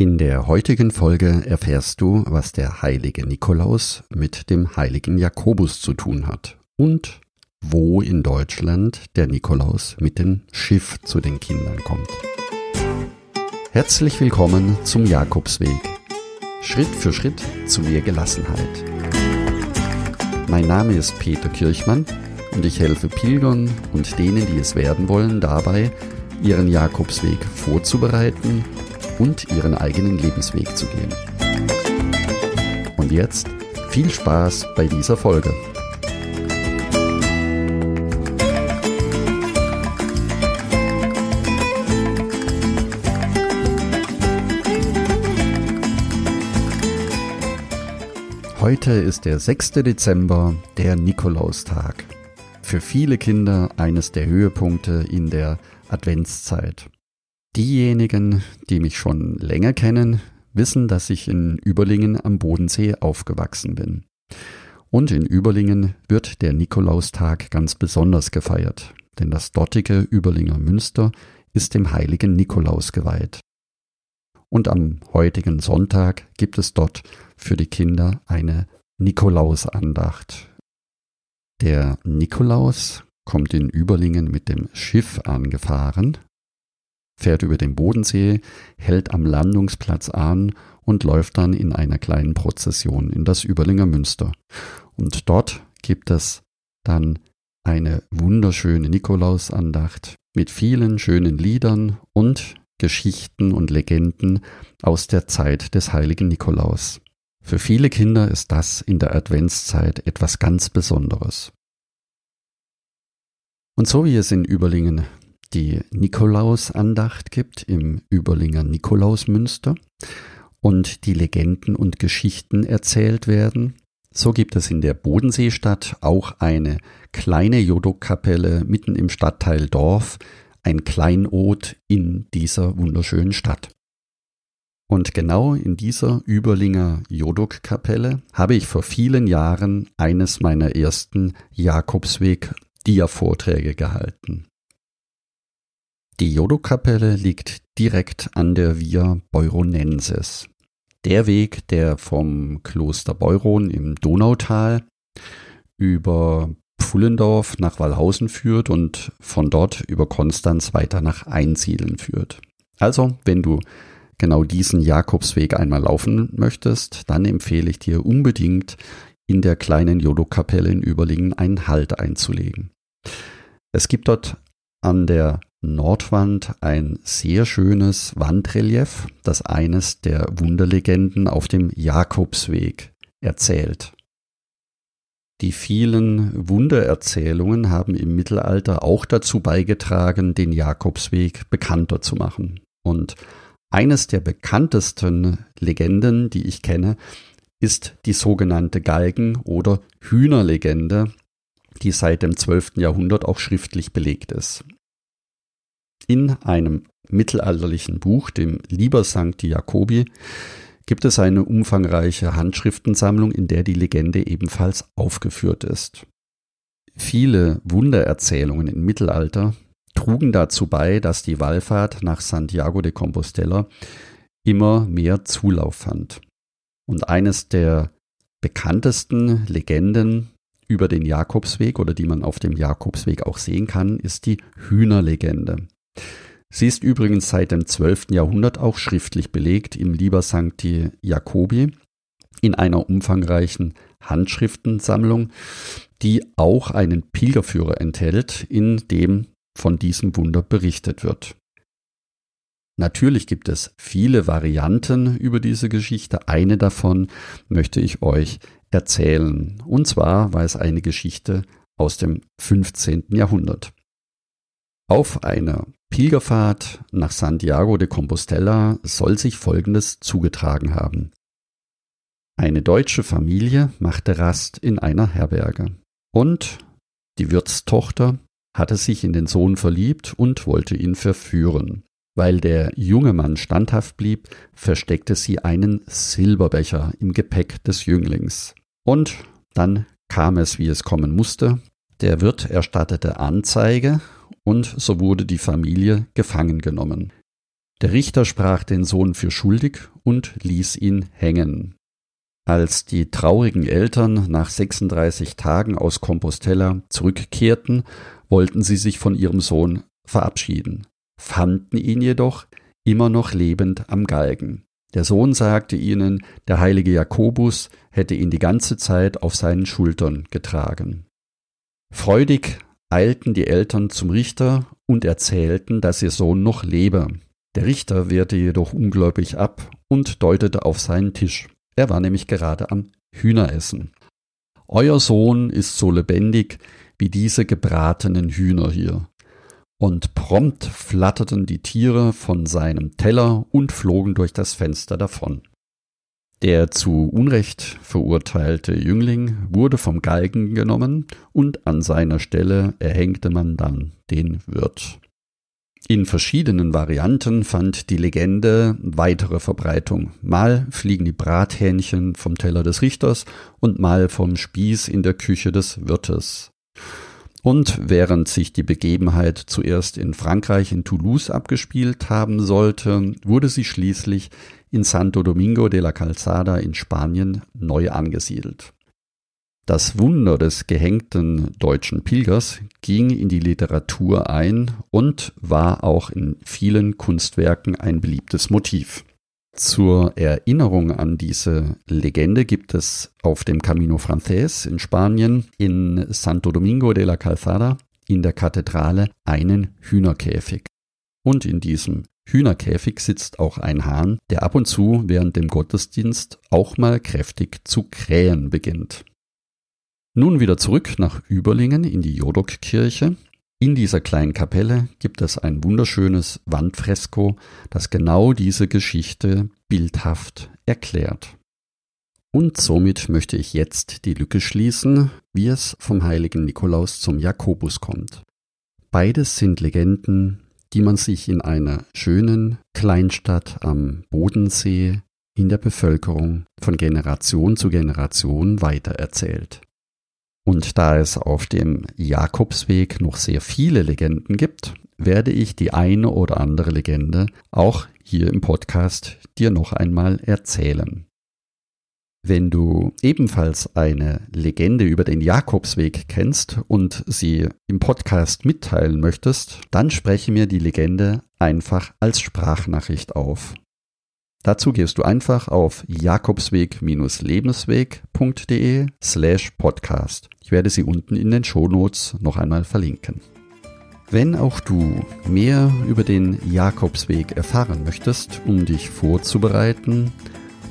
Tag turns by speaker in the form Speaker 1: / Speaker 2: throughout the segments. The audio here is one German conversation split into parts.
Speaker 1: In der heutigen Folge erfährst du, was der heilige Nikolaus mit dem heiligen Jakobus zu tun hat und wo in Deutschland der Nikolaus mit dem Schiff zu den Kindern kommt. Herzlich willkommen zum Jakobsweg. Schritt für Schritt zu mehr Gelassenheit. Mein Name ist Peter Kirchmann und ich helfe Pilgern und denen, die es werden wollen, dabei, ihren Jakobsweg vorzubereiten und ihren eigenen Lebensweg zu gehen. Und jetzt viel Spaß bei dieser Folge. Heute ist der 6. Dezember, der Nikolaustag. Für viele Kinder eines der Höhepunkte in der Adventszeit. Diejenigen, die mich schon länger kennen, wissen, dass ich in Überlingen am Bodensee aufgewachsen bin. Und in Überlingen wird der Nikolaustag ganz besonders gefeiert, denn das dortige Überlinger Münster ist dem heiligen Nikolaus geweiht und am heutigen Sonntag gibt es dort für die Kinder eine Nikolausandacht. Der Nikolaus kommt in Überlingen mit dem Schiff angefahren, fährt über den Bodensee, hält am Landungsplatz an und läuft dann in einer kleinen Prozession in das Überlinger Münster. Und dort gibt es dann eine wunderschöne Nikolausandacht mit vielen schönen Liedern und Geschichten und Legenden aus der Zeit des heiligen Nikolaus. Für viele Kinder ist das in der Adventszeit etwas ganz Besonderes. Und so wie es in Überlingen die Nikolausandacht gibt im Überlinger Nikolausmünster und die Legenden und Geschichten erzählt werden, so gibt es in der Bodenseestadt auch eine kleine Jodok-Kapelle mitten im Stadtteil Dorf, ein Kleinod in dieser wunderschönen Stadt. Und genau in dieser Überlinger Jodok-Kapelle habe ich vor vielen Jahren eines meiner ersten Jakobsweg-Dia-Vorträge gehalten. Die Jodok-Kapelle liegt direkt an der Via Beuronensis. Der Weg, der vom Kloster Beuron im Donautal über Pfullendorf nach Wallhausen führt und von dort über Konstanz weiter nach Einsiedeln führt. Also, wenn du genau diesen Jakobsweg einmal laufen möchtest, dann empfehle ich dir unbedingt in der kleinen Jodo-Kapelle in Überlingen einen Halt einzulegen. Es gibt dort an der Nordwand ein sehr schönes Wandrelief, das eines der Wunderlegenden auf dem Jakobsweg erzählt. Die vielen Wundererzählungen haben im Mittelalter auch dazu beigetragen, den Jakobsweg bekannter zu machen. Und eines der bekanntesten Legenden, die ich kenne, ist die sogenannte Galgen- oder Hühnerlegende, die seit dem 12. Jahrhundert auch schriftlich belegt ist. In einem mittelalterlichen Buch, dem Liber Sancti Jacobi, gibt es eine umfangreiche Handschriftensammlung, in der die Legende ebenfalls aufgeführt ist. Viele Wundererzählungen im Mittelalter trugen dazu bei, dass die Wallfahrt nach Santiago de Compostela immer mehr Zulauf fand. Und eines der bekanntesten Legenden über den Jakobsweg oder die man auf dem Jakobsweg auch sehen kann, ist die Hühnerlegende. Sie ist übrigens seit dem 12. Jahrhundert auch schriftlich belegt im Liber Sancti Jacobi in einer umfangreichen Handschriftensammlung, die auch einen Pilgerführer enthält, in dem von diesem Wunder berichtet wird. Natürlich gibt es viele Varianten über diese Geschichte. Eine davon möchte ich euch erzählen. Und zwar war es eine Geschichte aus dem 15. Jahrhundert. Auf einer Pilgerfahrt nach Santiago de Compostela soll sich Folgendes zugetragen haben. Eine deutsche Familie machte Rast in einer Herberge. Und die Wirtstochter hatte sich in den Sohn verliebt und wollte ihn verführen. Weil der junge Mann standhaft blieb, versteckte sie einen Silberbecher im Gepäck des Jünglings. Und dann kam es, wie es kommen musste. Der Wirt erstattete Anzeige und so wurde die Familie gefangen genommen. Der Richter sprach den Sohn für schuldig und ließ ihn hängen. Als die traurigen Eltern nach 36 Tagen aus Compostella zurückkehrten, wollten sie sich von ihrem Sohn verabschieden, fanden ihn jedoch immer noch lebend am Galgen. Der Sohn sagte ihnen, der heilige Jakobus hätte ihn die ganze Zeit auf seinen Schultern getragen. Freudig eilten die Eltern zum Richter und erzählten, dass ihr Sohn noch lebe. Der Richter wehrte jedoch ungläubig ab und deutete auf seinen Tisch. Er war nämlich gerade am Hühneressen. Euer Sohn ist so lebendig wie diese gebratenen Hühner hier. Und prompt flatterten die Tiere von seinem Teller und flogen durch das Fenster davon. Der zu Unrecht verurteilte Jüngling wurde vom Galgen genommen und an seiner Stelle erhängte man dann den Wirt. In verschiedenen Varianten fand die Legende weitere Verbreitung. Mal fliegen die Brathähnchen vom Teller des Richters und mal vom Spieß in der Küche des Wirtes. Und während sich die Begebenheit zuerst in Frankreich in Toulouse abgespielt haben sollte, wurde sie schließlich in Santo Domingo de la Calzada in Spanien neu angesiedelt. Das Wunder des gehängten deutschen Pilgers ging in die Literatur ein und war auch in vielen Kunstwerken ein beliebtes Motiv. Zur Erinnerung an diese Legende gibt es auf dem Camino Frances in Spanien in Santo Domingo de la Calzada in der Kathedrale einen Hühnerkäfig. Und in diesem Hühnerkäfig sitzt auch ein Hahn, der ab und zu während dem Gottesdienst auch mal kräftig zu krähen beginnt. Nun wieder zurück nach Überlingen in die Jodokkirche. In dieser kleinen Kapelle gibt es ein wunderschönes Wandfresko, das genau diese Geschichte bildhaft erklärt. Und somit möchte ich jetzt die Lücke schließen, wie es vom heiligen Nikolaus zum Jakobus kommt. Beides sind Legenden, die man sich in einer schönen Kleinstadt am Bodensee in der Bevölkerung von Generation zu Generation weitererzählt. Und da es auf dem Jakobsweg noch sehr viele Legenden gibt, werde ich die eine oder andere Legende auch hier im Podcast dir noch einmal erzählen. Wenn du ebenfalls eine Legende über den Jakobsweg kennst und sie im Podcast mitteilen möchtest, dann spreche mir die Legende einfach als Sprachnachricht auf. Dazu gehst du einfach auf jakobsweg-lebensweg.de slash podcast. Ich werde sie unten in den Shownotes noch einmal verlinken. Wenn auch du mehr über den Jakobsweg erfahren möchtest, um dich vorzubereiten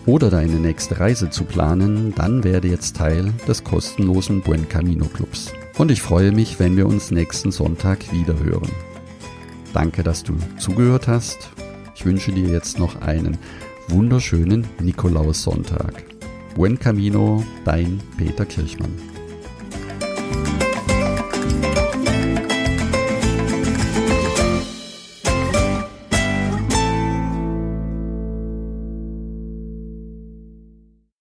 Speaker 1: oder deine nächste Reise zu planen, dann werde jetzt Teil des kostenlosen Buen Camino Clubs. Und ich freue mich, wenn wir uns nächsten Sonntag wieder hören. Danke, dass du zugehört hast ich wünsche dir jetzt noch einen wunderschönen Nikolaussonntag. Buen Camino, dein Peter Kirchmann.